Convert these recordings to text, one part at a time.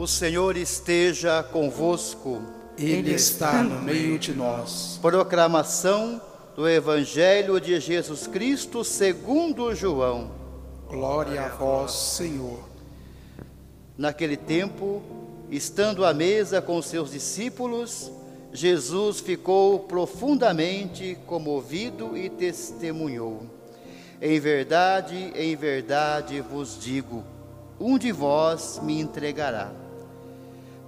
O Senhor esteja convosco. Ele está no meio de nós. Proclamação do Evangelho de Jesus Cristo segundo João. Glória a vós, Senhor. Naquele tempo, estando à mesa com seus discípulos, Jesus ficou profundamente comovido e testemunhou: Em verdade, em verdade vos digo, um de vós me entregará.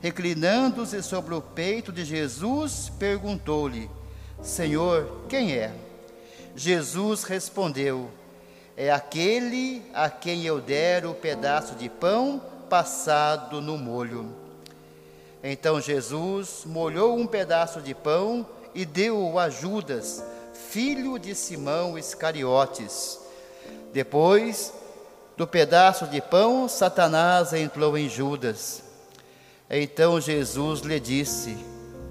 reclinando-se sobre o peito de Jesus, perguntou-lhe: Senhor, quem é? Jesus respondeu: É aquele a quem eu der o pedaço de pão passado no molho. Então Jesus molhou um pedaço de pão e deu-o a Judas, filho de Simão Iscariotes. Depois do pedaço de pão, Satanás entrou em Judas. Então Jesus lhe disse: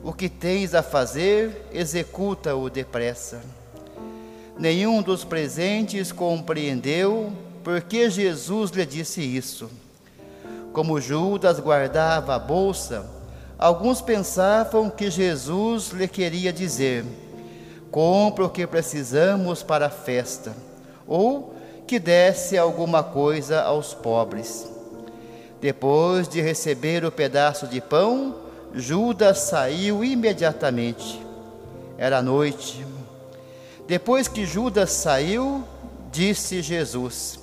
O que tens a fazer, executa-o depressa. Nenhum dos presentes compreendeu porque Jesus lhe disse isso. Como Judas guardava a bolsa, alguns pensavam que Jesus lhe queria dizer: compre o que precisamos para a festa, ou que desse alguma coisa aos pobres. Depois de receber o pedaço de pão, Judas saiu imediatamente. Era noite. Depois que Judas saiu, disse Jesus: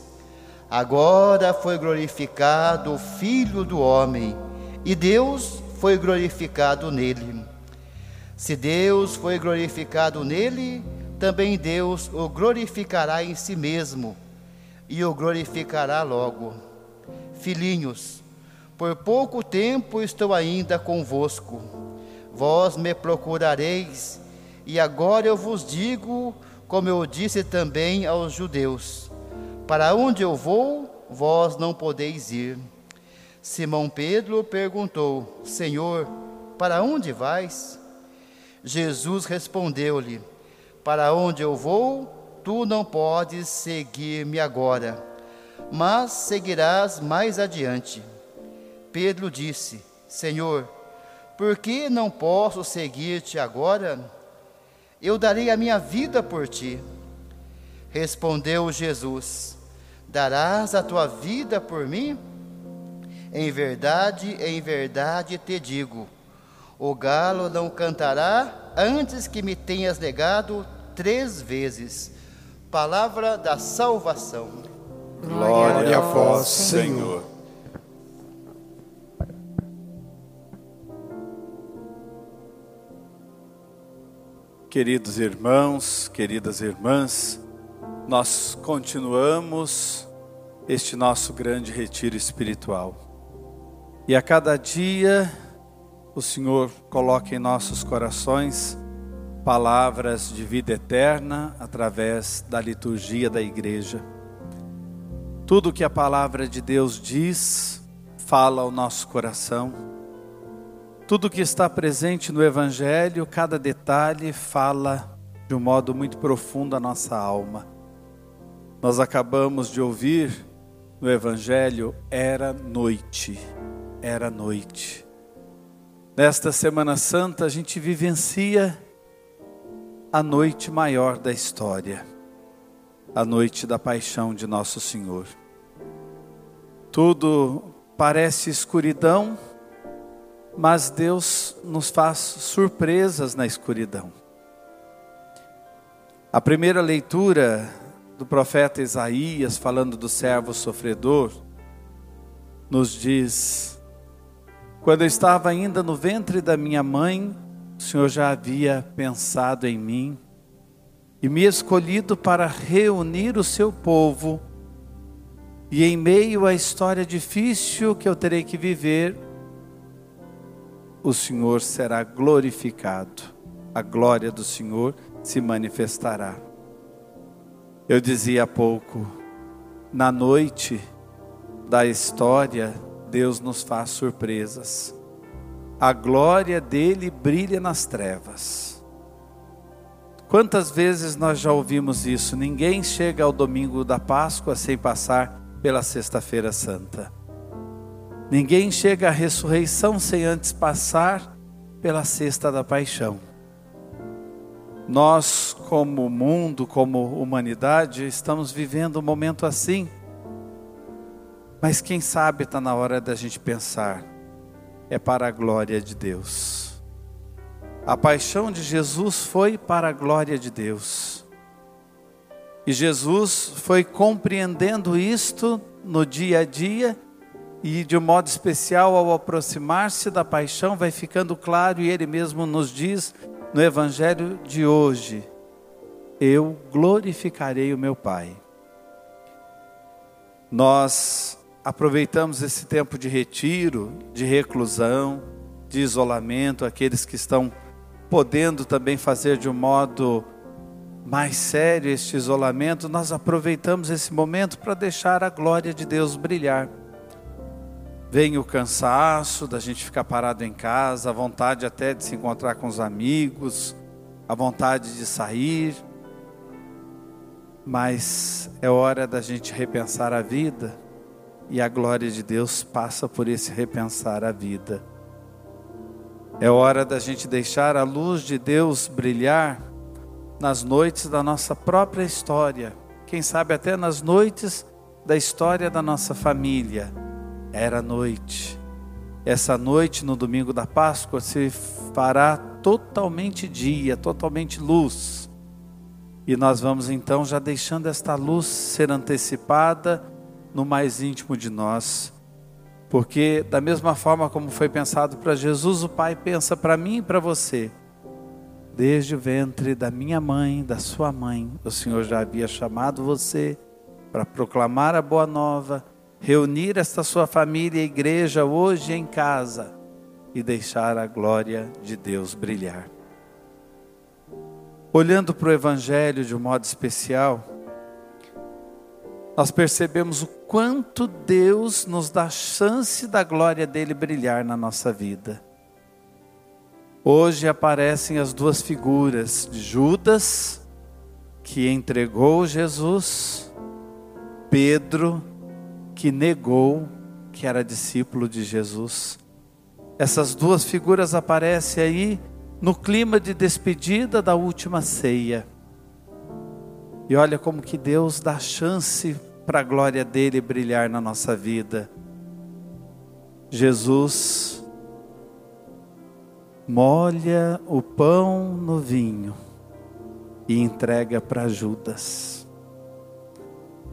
Agora foi glorificado o Filho do Homem, e Deus foi glorificado nele. Se Deus foi glorificado nele, também Deus o glorificará em si mesmo e o glorificará logo. Filhinhos, por pouco tempo estou ainda convosco. Vós me procurareis, e agora eu vos digo, como eu disse também aos judeus: Para onde eu vou, vós não podeis ir. Simão Pedro perguntou: Senhor, para onde vais? Jesus respondeu-lhe: Para onde eu vou, tu não podes seguir-me agora, mas seguirás mais adiante. Pedro disse: Senhor, por que não posso seguir-te agora? Eu darei a minha vida por ti. Respondeu Jesus: Darás a tua vida por mim? Em verdade, em verdade te digo: o galo não cantará antes que me tenhas negado três vezes. Palavra da salvação. Glória a vós, Senhor. Queridos irmãos, queridas irmãs, nós continuamos este nosso grande retiro espiritual. E a cada dia o Senhor coloca em nossos corações palavras de vida eterna através da liturgia da igreja. Tudo que a palavra de Deus diz, fala ao nosso coração. Tudo que está presente no Evangelho, cada detalhe fala de um modo muito profundo a nossa alma. Nós acabamos de ouvir no Evangelho, era noite, era noite. Nesta Semana Santa, a gente vivencia a noite maior da história, a noite da paixão de Nosso Senhor. Tudo parece escuridão, mas Deus nos faz surpresas na escuridão. A primeira leitura do profeta Isaías, falando do servo sofredor, nos diz: Quando eu estava ainda no ventre da minha mãe, o Senhor já havia pensado em mim e me escolhido para reunir o seu povo. E em meio à história difícil que eu terei que viver, o Senhor será glorificado, a glória do Senhor se manifestará. Eu dizia há pouco, na noite da história, Deus nos faz surpresas. A glória dele brilha nas trevas. Quantas vezes nós já ouvimos isso? Ninguém chega ao domingo da Páscoa sem passar pela Sexta-feira Santa. Ninguém chega à ressurreição sem antes passar pela Sexta da Paixão. Nós, como mundo, como humanidade, estamos vivendo um momento assim. Mas quem sabe está na hora da gente pensar, é para a glória de Deus. A paixão de Jesus foi para a glória de Deus. E Jesus foi compreendendo isto no dia a dia e de um modo especial ao aproximar-se da paixão vai ficando claro e ele mesmo nos diz no evangelho de hoje: eu glorificarei o meu Pai. Nós aproveitamos esse tempo de retiro, de reclusão, de isolamento, aqueles que estão podendo também fazer de um modo mais sério este isolamento, nós aproveitamos esse momento para deixar a glória de Deus brilhar. Vem o cansaço da gente ficar parado em casa, a vontade até de se encontrar com os amigos, a vontade de sair, mas é hora da gente repensar a vida e a glória de Deus passa por esse repensar a vida. É hora da gente deixar a luz de Deus brilhar nas noites da nossa própria história, quem sabe até nas noites da história da nossa família. Era noite. Essa noite, no domingo da Páscoa, se fará totalmente dia, totalmente luz. E nós vamos então já deixando esta luz ser antecipada no mais íntimo de nós porque, da mesma forma como foi pensado para Jesus, o Pai pensa para mim e para você. Desde o ventre da minha mãe, da sua mãe, o Senhor já havia chamado você para proclamar a boa nova, reunir esta sua família e igreja hoje em casa e deixar a glória de Deus brilhar. Olhando para o Evangelho de um modo especial, nós percebemos o quanto Deus nos dá chance da glória dele brilhar na nossa vida. Hoje aparecem as duas figuras de Judas, que entregou Jesus, Pedro, que negou que era discípulo de Jesus. Essas duas figuras aparecem aí no clima de despedida da última ceia. E olha como que Deus dá chance para a glória dele brilhar na nossa vida. Jesus molha o pão no vinho e entrega para Judas.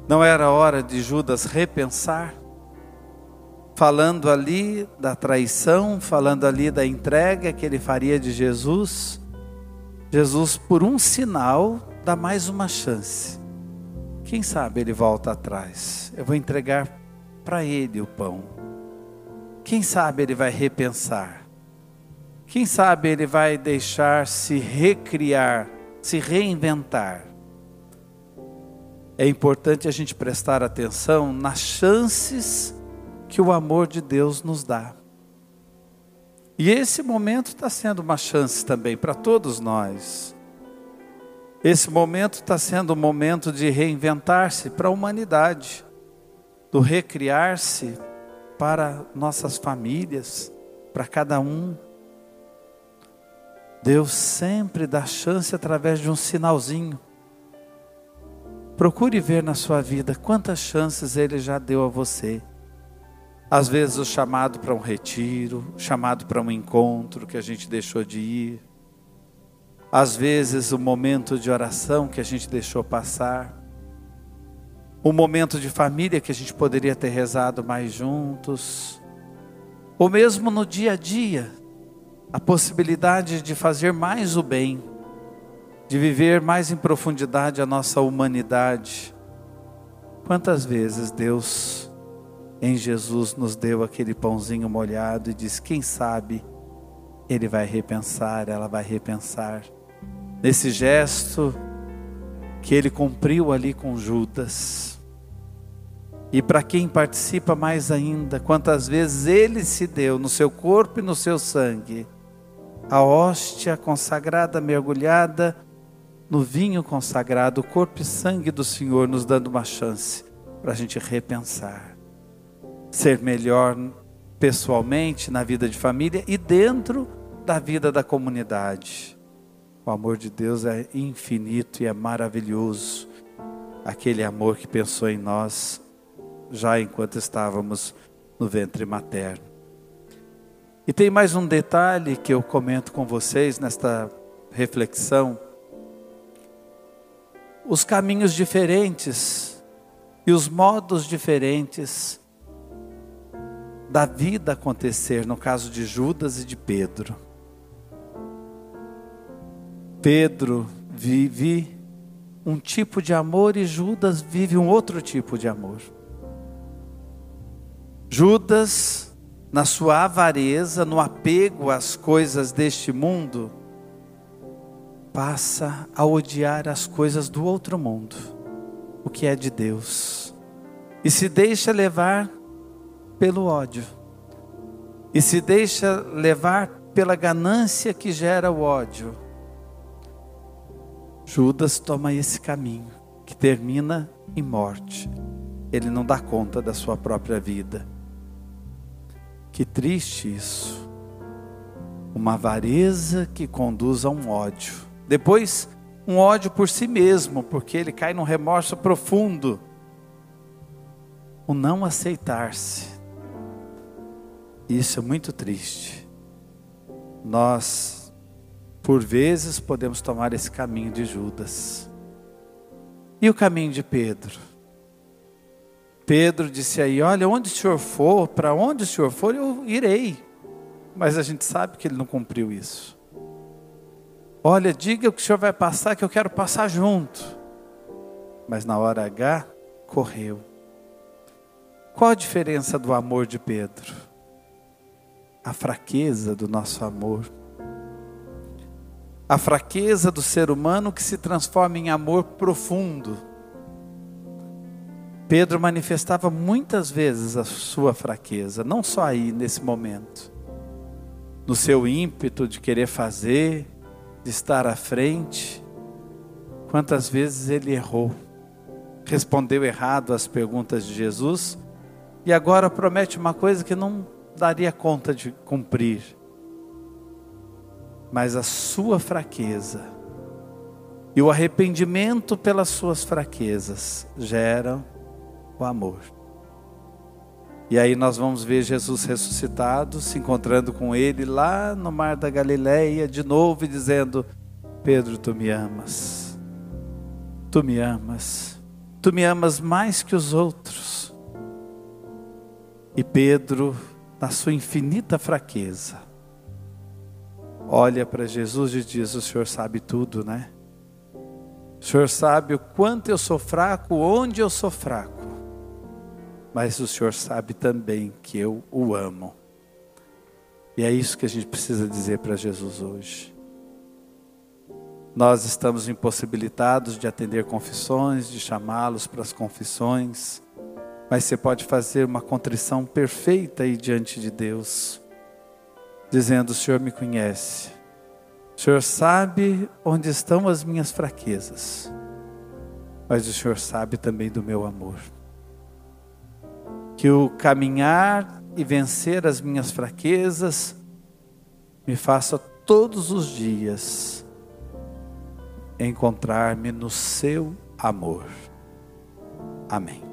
Não era hora de Judas repensar? Falando ali da traição, falando ali da entrega que ele faria de Jesus, Jesus, por um sinal, dá mais uma chance. Quem sabe ele volta atrás. Eu vou entregar para ele o pão. Quem sabe ele vai repensar. Quem sabe ele vai deixar se recriar, se reinventar. É importante a gente prestar atenção nas chances que o amor de Deus nos dá. E esse momento está sendo uma chance também para todos nós. Esse momento está sendo um momento de reinventar-se para a humanidade, do recriar-se para nossas famílias, para cada um. Deus sempre dá chance através de um sinalzinho. Procure ver na sua vida quantas chances Ele já deu a você. Às vezes o chamado para um retiro, chamado para um encontro que a gente deixou de ir às vezes, o momento de oração que a gente deixou passar, o momento de família que a gente poderia ter rezado mais juntos, ou mesmo no dia a dia, a possibilidade de fazer mais o bem, de viver mais em profundidade a nossa humanidade. Quantas vezes Deus em Jesus nos deu aquele pãozinho molhado e diz: quem sabe ele vai repensar, ela vai repensar. Nesse gesto que ele cumpriu ali com Judas. E para quem participa mais ainda, quantas vezes ele se deu no seu corpo e no seu sangue, a hóstia consagrada, mergulhada no vinho consagrado, o corpo e sangue do Senhor, nos dando uma chance para a gente repensar, ser melhor pessoalmente, na vida de família e dentro da vida da comunidade. O amor de Deus é infinito e é maravilhoso. Aquele amor que pensou em nós já enquanto estávamos no ventre materno. E tem mais um detalhe que eu comento com vocês nesta reflexão. Os caminhos diferentes e os modos diferentes da vida acontecer no caso de Judas e de Pedro. Pedro vive um tipo de amor e Judas vive um outro tipo de amor. Judas, na sua avareza, no apego às coisas deste mundo, passa a odiar as coisas do outro mundo, o que é de Deus, e se deixa levar pelo ódio, e se deixa levar pela ganância que gera o ódio Judas toma esse caminho que termina em morte. Ele não dá conta da sua própria vida. Que triste isso. Uma avareza que conduz a um ódio. Depois, um ódio por si mesmo, porque ele cai num remorso profundo. O não aceitar-se. Isso é muito triste. Nós por vezes podemos tomar esse caminho de Judas. E o caminho de Pedro? Pedro disse aí: Olha, onde o senhor for, para onde o senhor for, eu irei. Mas a gente sabe que ele não cumpriu isso. Olha, diga o que o senhor vai passar, que eu quero passar junto. Mas na hora H, correu. Qual a diferença do amor de Pedro? A fraqueza do nosso amor a fraqueza do ser humano que se transforma em amor profundo. Pedro manifestava muitas vezes a sua fraqueza, não só aí nesse momento, no seu ímpeto de querer fazer, de estar à frente. Quantas vezes ele errou, respondeu errado às perguntas de Jesus. E agora promete uma coisa que não daria conta de cumprir. Mas a sua fraqueza e o arrependimento pelas suas fraquezas geram o amor. E aí nós vamos ver Jesus ressuscitado, se encontrando com ele lá no mar da Galileia, de novo e dizendo: Pedro, tu me amas. Tu me amas. Tu me amas mais que os outros. E Pedro, na sua infinita fraqueza, olha para Jesus e diz: O Senhor sabe tudo, né? O Senhor sabe o quanto eu sou fraco, onde eu sou fraco. Mas o Senhor sabe também que eu o amo. E é isso que a gente precisa dizer para Jesus hoje. Nós estamos impossibilitados de atender confissões, de chamá-los para as confissões, mas você pode fazer uma contrição perfeita aí diante de Deus dizendo: O Senhor me conhece, o Senhor sabe onde estão as minhas fraquezas, mas o Senhor sabe também do meu amor. Que o caminhar e vencer as minhas fraquezas me faça todos os dias encontrar-me no seu amor. Amém.